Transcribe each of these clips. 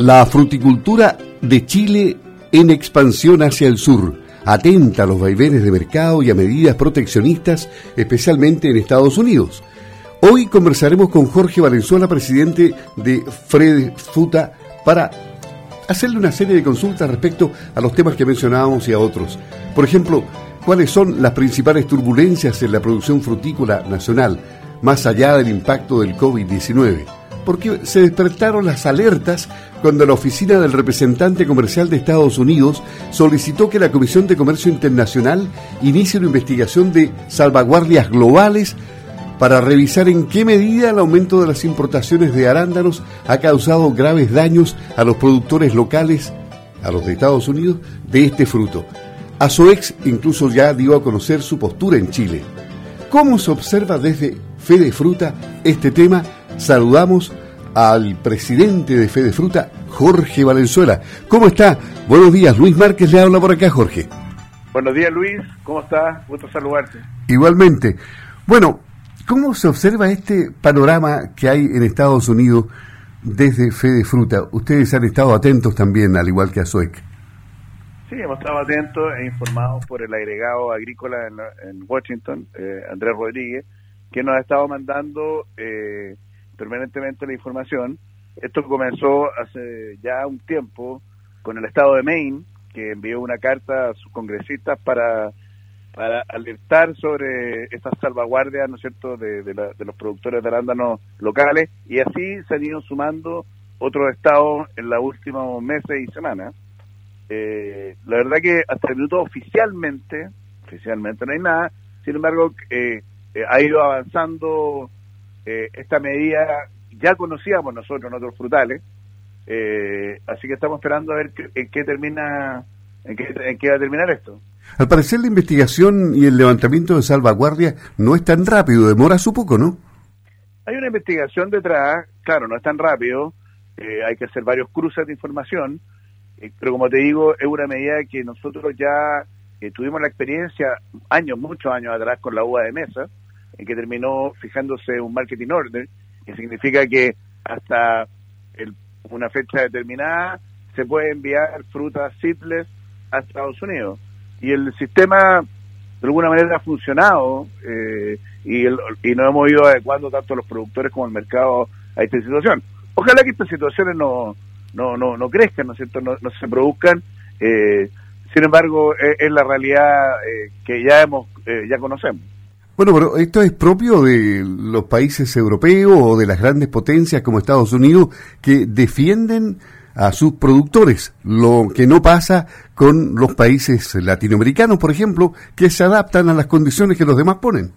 La fruticultura de Chile en expansión hacia el sur, atenta a los vaivenes de mercado y a medidas proteccionistas, especialmente en Estados Unidos. Hoy conversaremos con Jorge Valenzuela, presidente de Fred Futa, para hacerle una serie de consultas respecto a los temas que mencionábamos y a otros. Por ejemplo, ¿cuáles son las principales turbulencias en la producción frutícola nacional, más allá del impacto del COVID-19? Porque se despertaron las alertas cuando la oficina del representante comercial de Estados Unidos solicitó que la Comisión de Comercio Internacional inicie una investigación de salvaguardias globales para revisar en qué medida el aumento de las importaciones de arándanos ha causado graves daños a los productores locales, a los de Estados Unidos, de este fruto. A su ex incluso ya dio a conocer su postura en Chile. ¿Cómo se observa desde Fede Fruta este tema? Saludamos al presidente de Fede Fruta, Jorge Valenzuela. ¿Cómo está? Buenos días, Luis Márquez le habla por acá, Jorge. Buenos días, Luis. ¿Cómo está? Gusto saludarte. Igualmente. Bueno, ¿cómo se observa este panorama que hay en Estados Unidos desde Fede Fruta? Ustedes han estado atentos también, al igual que a SUEC. Sí, hemos estado atentos e informados por el agregado agrícola en, Washington, eh, Andrés Rodríguez, que nos ha estado mandando eh, permanentemente la información. Esto comenzó hace ya un tiempo con el estado de Maine, que envió una carta a sus congresistas para, para alertar sobre estas salvaguardias, ¿no es cierto?, de, de, los productores de arándanos locales, y así se han ido sumando otros estados en los últimos meses y semanas. Eh, la verdad que hasta el minuto oficialmente, oficialmente no hay nada, sin embargo, eh, eh, ha ido avanzando eh, esta medida ya conocíamos nosotros en otros frutales, eh, así que estamos esperando a ver en qué termina, en qué, en qué va a terminar esto. Al parecer la investigación y el levantamiento de salvaguardia no es tan rápido, demora su poco, ¿no? Hay una investigación detrás, claro, no es tan rápido, eh, hay que hacer varios cruces de información, pero como te digo, es una medida que nosotros ya tuvimos la experiencia años, muchos años atrás con la uva de mesa, que terminó fijándose un marketing order, que significa que hasta una fecha determinada se puede enviar frutas simples a Estados Unidos. Y el sistema de alguna manera ha funcionado eh, y, y nos hemos ido adecuando tanto los productores como el mercado a esta situación. Ojalá que estas situaciones no, no, no, no crezcan, ¿no es cierto?, no, se produzcan. Eh, sin embargo, es, la realidad eh, que ya hemos ya conocemos. Bueno, pero esto es propio de los países europeos o de las grandes potencias como Estados Unidos que defienden a sus productores, lo que no pasa con los países latinoamericanos, por ejemplo, que se adaptan a las condiciones que los demás ponen.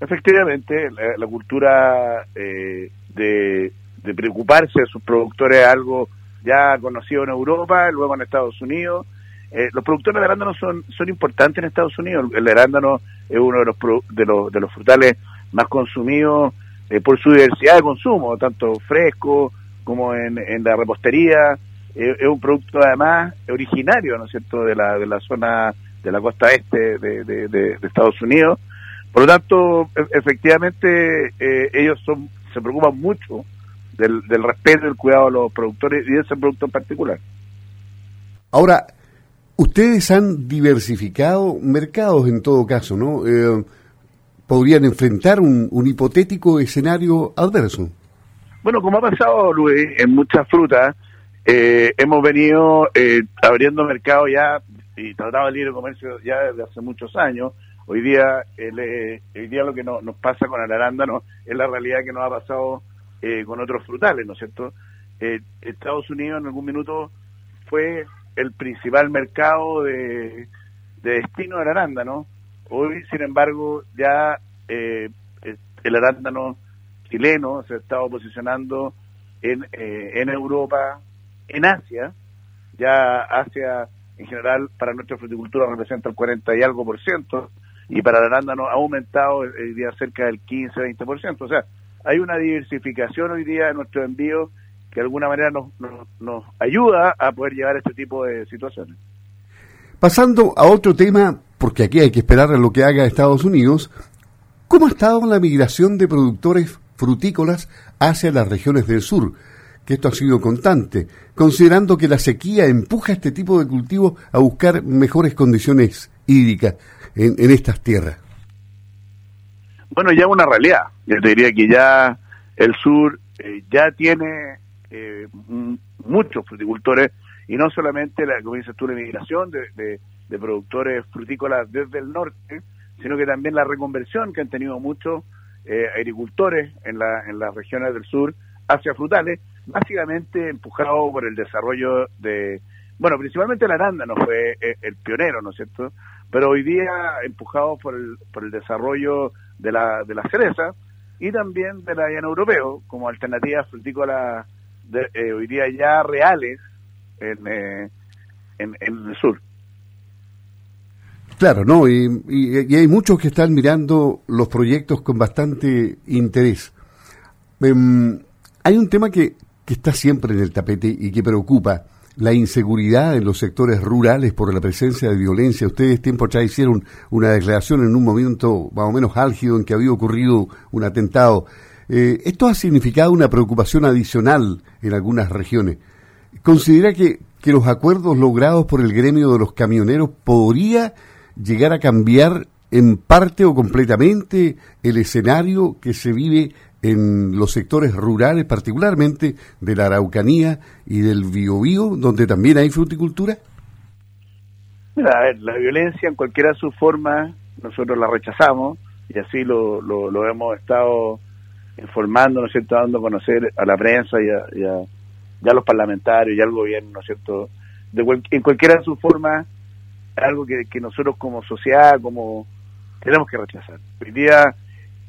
Efectivamente, la, cultura eh, de, preocuparse de sus productores es algo ya conocido en Europa, luego en Estados Unidos, eh, los productores de arándanos son, son importantes en Estados Unidos. El arándano es uno de los, de los, de los frutales más consumidos eh, por su diversidad de consumo, tanto fresco como en, en la repostería. Eh, es un producto además originario, ¿no es cierto?, de la, de la zona de la costa este de, de, Estados Unidos. Por lo tanto, e, efectivamente, ellos son, se preocupan mucho del, del respeto y el cuidado de los productores y de ese producto en particular. Ahora, Ustedes han diversificado mercados en todo caso, ¿no? Eh, ¿Podrían enfrentar un, hipotético escenario adverso? Bueno, como ha pasado, Luis, en muchas frutas, eh, hemos venido eh, abriendo mercados ya y tratado el libre comercio ya desde hace muchos años. Hoy día, el, hoy día lo que nos pasa con el arándano es la realidad que nos ha pasado con otros frutales, ¿no es cierto? Estados Unidos en algún minuto fue el principal mercado de, destino del arándano. Hoy, sin embargo, ya eh, el arándano chileno se ha estado posicionando en, eh, en Europa, en Asia. Ya Asia, en general, para nuestra fruticultura representa el 40 y algo por ciento, y para el arándano ha aumentado hoy día cerca del 15-20 por ciento. O sea, hay una diversificación hoy día de nuestro envío que de alguna manera nos, nos, ayuda a poder llevar este tipo de situaciones. Pasando a otro tema, porque aquí hay que esperar a lo que haga Estados Unidos, ¿cómo ha estado la migración de productores frutícolas hacia las regiones del sur? que esto ha sido constante, considerando que la sequía empuja a este tipo de cultivos a buscar mejores condiciones hídricas en, estas tierras? Bueno, ya es una realidad. Yo te diría que ya el sur eh, ya tiene eh, muchos fruticultores y no solamente, la, como dices migración de, de productores frutícolas desde el norte, sino que también la reconversión que han tenido muchos eh, agricultores en, la, en las regiones del sur hacia frutales, básicamente empujado por el desarrollo de, bueno, principalmente la arándano fue eh, el pionero, ¿no es cierto? Pero hoy día empujado por el, por el desarrollo de la, de la cereza y también de la llana europeo como alternativas frutícolas de, eh, hoy día ya reales en, en, en el sur. Claro, ¿no? Y, hay muchos que están mirando los proyectos con bastante interés. Em, hay un tema que, que está siempre en el tapete y que preocupa, la inseguridad en los sectores rurales por la presencia de violencia. Ustedes tiempo atrás hicieron una declaración en un momento más o menos álgido en que había ocurrido un atentado. Eh, esto ha significado una preocupación adicional en algunas regiones. ¿Considera que, que los acuerdos logrados por el gremio de los camioneros podría llegar a cambiar en parte o completamente el escenario que se vive en los sectores rurales, particularmente de la Araucanía y del Biobío, donde también hay fruticultura? Mira, a ver, la violencia en cualquiera de sus formas, nosotros la rechazamos y así lo, lo, hemos estado informando, ¿no es cierto?, dando a conocer a la prensa y a, a, los parlamentarios y al gobierno, ¿no es cierto?, de en cualquiera de sus formas algo que, que nosotros como sociedad, como tenemos que rechazar. Hoy día,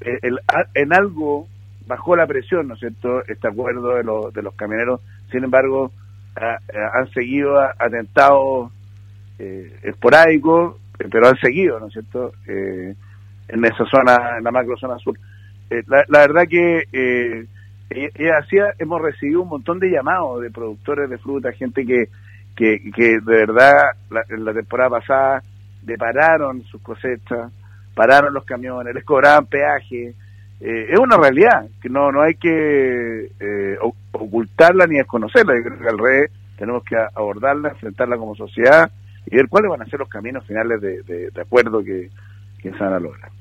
eh, el, en algo bajó la presión, ¿no es cierto?, este acuerdo de, los de los camioneros, sin embargo, han seguido atentados eh, esporádicos, eh, pero han seguido, ¿no es cierto?, eh, en esa zona, en la macro zona sur. La, la, verdad que eh, hacía, hemos recibido un montón de llamados de productores de fruta, gente que que, que de verdad la, la temporada pasada depararon sus cosechas, pararon los camiones, les cobraban peaje. Eh, es una realidad que no no hay que eh, ocultarla ni desconocerla. Yo creo que al revés tenemos que abordarla, enfrentarla como sociedad y ver cuáles van a ser los caminos finales de, de, acuerdo que, que se van a lograr.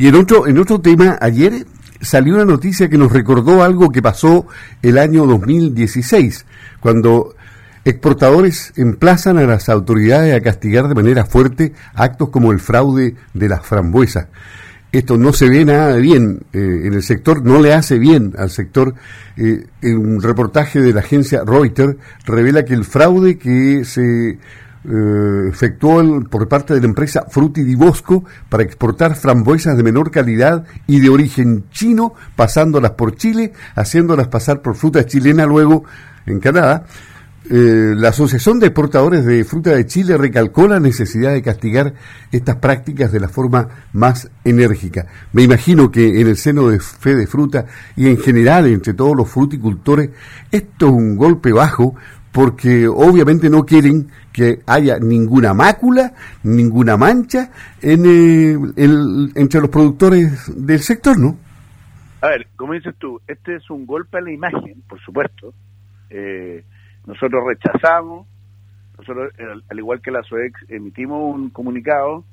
Y en otro, en otro tema, ayer salió una noticia que nos recordó algo que pasó el año 2016, cuando Exportadores emplazan a las autoridades a castigar de manera fuerte actos como el fraude de las frambuesas. Esto no se ve nada bien eh, en el sector, no le hace bien al sector. Eh, un reportaje de la agencia Reuters revela que el fraude que se eh, efectuó por parte de la empresa Fruti di Bosco para exportar frambuesas de menor calidad y de origen chino, pasándolas por Chile, haciéndolas pasar por fruta chilena luego en Canadá, eh, la Asociación de Exportadores de Fruta de Chile recalcó la necesidad de castigar estas prácticas de la forma más enérgica. Me imagino que en el seno de Fe de Fruta y en general entre todos los fruticultores, esto es un golpe bajo porque obviamente no quieren que haya ninguna mácula, ninguna mancha en el, entre los productores del sector, ¿no? A ver, como dices tú, este es un golpe a la imagen, por supuesto. Eh, nosotros rechazamos, nosotros, al igual que la SOEX, emitimos un comunicado.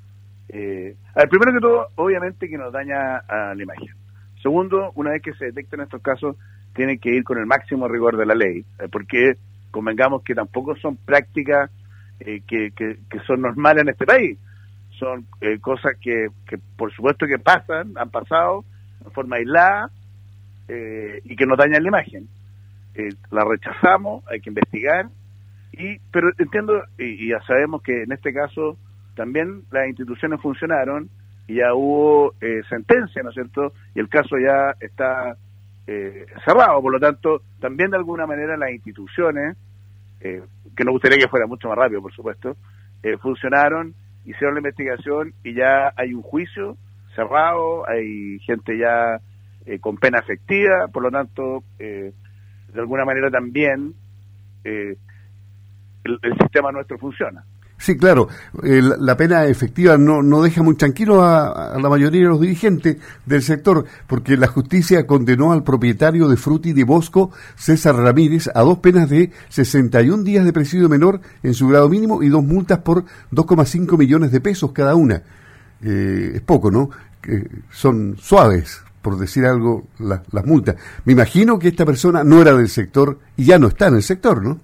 Eh, a ver, primero que todo, obviamente que nos daña a la imagen. Segundo, una vez que se detecten estos casos, tiene que ir con el máximo rigor de la ley, eh, porque convengamos que tampoco son prácticas eh, que, que, son normales en este país. Son eh, cosas que, que, por supuesto, que pasan, han pasado de forma aislada y que nos dañan la imagen. Eh, la rechazamos, hay que investigar, y pero entiendo, y, ya sabemos que en este caso también las instituciones funcionaron y ya hubo eh, sentencia, ¿no es cierto? Y el caso ya está eh, cerrado, por lo tanto, también de alguna manera las instituciones, que nos gustaría que fuera mucho más rápido, por supuesto, funcionaron, hicieron la investigación y ya hay un juicio cerrado, hay gente ya con pena efectiva, por lo tanto, eh, de alguna manera también eh, el, sistema nuestro funciona. Sí, claro. la pena efectiva no, no deja muy tranquilo a, la mayoría de los dirigentes del sector, porque la justicia condenó al propietario de Fruti de Bosco, César Ramírez, a dos penas de 61 días de presidio menor en su grado mínimo y dos multas por 2,5 millones de pesos cada una. Eh, es poco, ¿no? son suaves, por decir algo, las multas. Me imagino que esta persona no era del sector y ya no está en el sector, ¿no?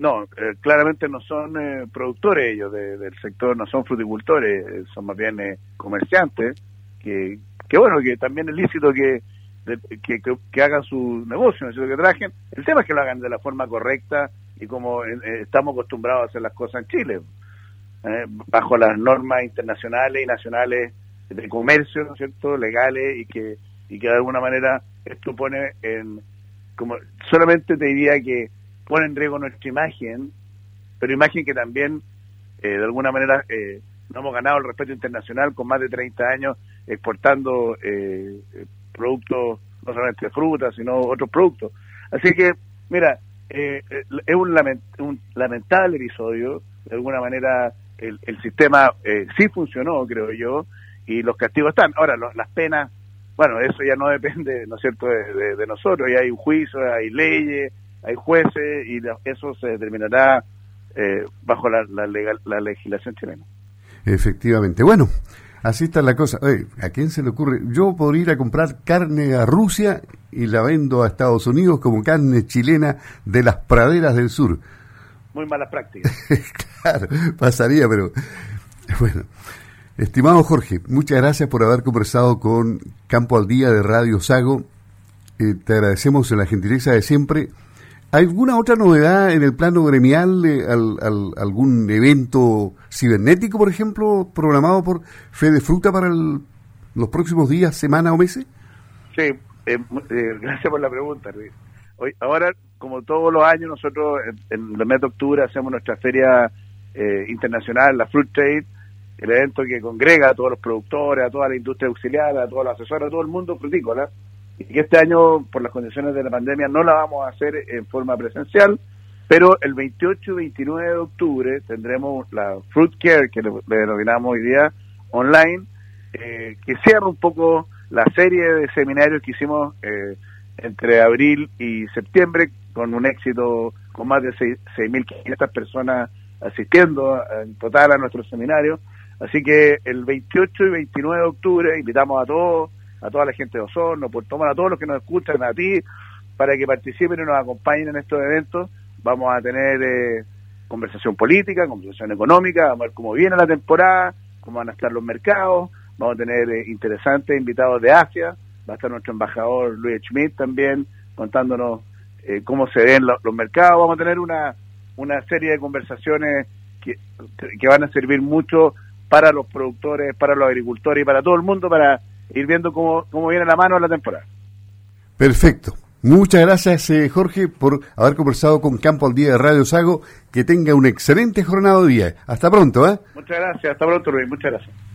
No, eh, claramente no son eh, productores ellos del sector, no son fruticultores, eh, son más bien comerciantes, que, que bueno, que también es lícito que, que, que, hagan su negocio, ¿no? que trabajen. El tema es que lo hagan de la forma correcta y como estamos acostumbrados a hacer las cosas en Chile, bajo las normas internacionales y nacionales de comercio, ¿no es cierto?, legales y que, y que de alguna manera esto pone en, como solamente te diría que pone en riesgo nuestra imagen, pero imagen que también eh, de alguna manera eh, no hemos ganado el respeto internacional con más de 30 años exportando eh, productos, no solamente frutas, sino otros productos. Así que, mira, es un, un, lamentable episodio, de alguna manera el, el sistema sí funcionó, creo yo, y los castigos están. Ahora, las penas, bueno, eso ya no depende, ¿no es cierto?, de, de nosotros, ya hay un juicio, hay leyes, hay jueces y eso se determinará eh, bajo la, la, legislación chilena. Efectivamente. Bueno, así está la cosa. ¿A quién se le ocurre? Yo podría ir a comprar carne a Rusia y la vendo a Estados Unidos como carne chilena de las praderas del sur. Muy mala práctica. claro, pasaría, pero bueno. Estimado Jorge, muchas gracias por haber conversado con Campo al Día de Radio Sago. Eh, te agradecemos la gentileza de siempre ¿Alguna otra novedad en el plano gremial? Eh, ¿Algún evento cibernético, por ejemplo, programado por Fede Fruta para los próximos días, semanas o meses? Sí, eh, eh, gracias por la pregunta, Hoy, ahora, como todos los años, nosotros en, el mes de octubre hacemos nuestra feria internacional, la Fruit Trade, el evento que congrega a todos los productores, a toda la industria auxiliar, a todos los asesores, a todo el mundo frutícola y este año, por las condiciones de la pandemia, no la vamos a hacer en forma presencial, pero el 28 y 29 de octubre tendremos la Fruit Care, que le, denominamos hoy día, online, eh, que cierra un poco la serie de seminarios que hicimos eh, entre abril y septiembre, con un éxito con más de 6.500 personas asistiendo en total a nuestros seminarios. Así que el 28 y 29 de octubre invitamos a todos a toda la gente de Osorno, por tomar a todos los que nos escuchan, a ti, para que participen y nos acompañen en estos eventos. Vamos a tener eh, conversación política, conversación económica, vamos a ver cómo viene la temporada, cómo van a estar los mercados, vamos a tener eh, interesantes invitados de Asia, va a estar nuestro embajador Luis Schmidt también contándonos eh, cómo se ven los, mercados, vamos a tener una, una serie de conversaciones que, que van a servir mucho para los productores, para los agricultores y para todo el mundo para ir viendo cómo, cómo viene la mano de la temporada. Perfecto. Muchas gracias, eh, Jorge, por haber conversado con Campo al Día de Radio Sago. Que tenga un excelente jornada de día. Hasta pronto, ¿eh? Muchas gracias. Hasta pronto, Luis. Muchas gracias.